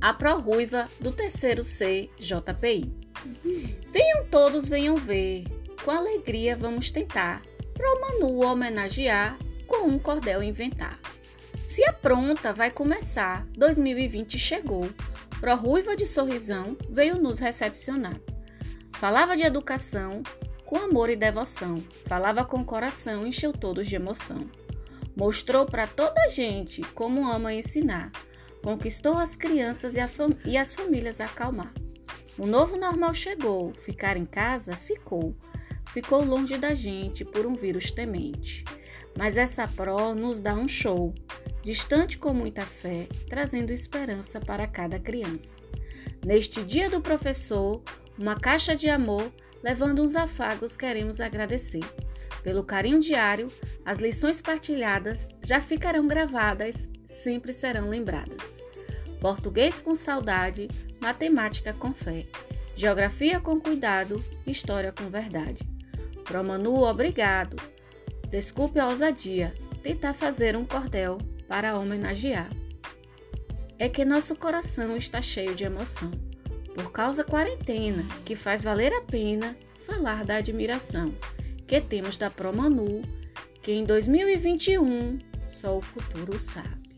a pró-ruiva do terceiro C. Venham todos, venham ver, com alegria vamos tentar, pro Manu homenagear, com um cordel inventar. Se apronta, vai começar, 2020 chegou, pró-ruiva de sorrisão veio nos recepcionar. Falava de educação, com amor e devoção, falava com coração, encheu todos de emoção. Mostrou para toda a gente como ama ensinar conquistou as crianças e, e, as famílias a acalmar. O novo normal chegou, ficar em casa ficou. Ficou longe da gente por um vírus temente. Mas essa pró nos dá um show, distante com muita fé, trazendo esperança para cada criança. Neste dia do professor, uma caixa de amor, levando uns afagos, queremos agradecer. Pelo carinho diário, as lições partilhadas já ficarão gravadas sempre serão lembradas. Português com saudade, matemática com fé, geografia com cuidado, história com verdade. Promanu, obrigado. Desculpe a ousadia, tentar fazer um cordel para homenagear. É que nosso coração está cheio de emoção, por causa quarentena, que faz valer a pena falar da admiração que temos da Promanu, que em 2021 só o futuro sabe.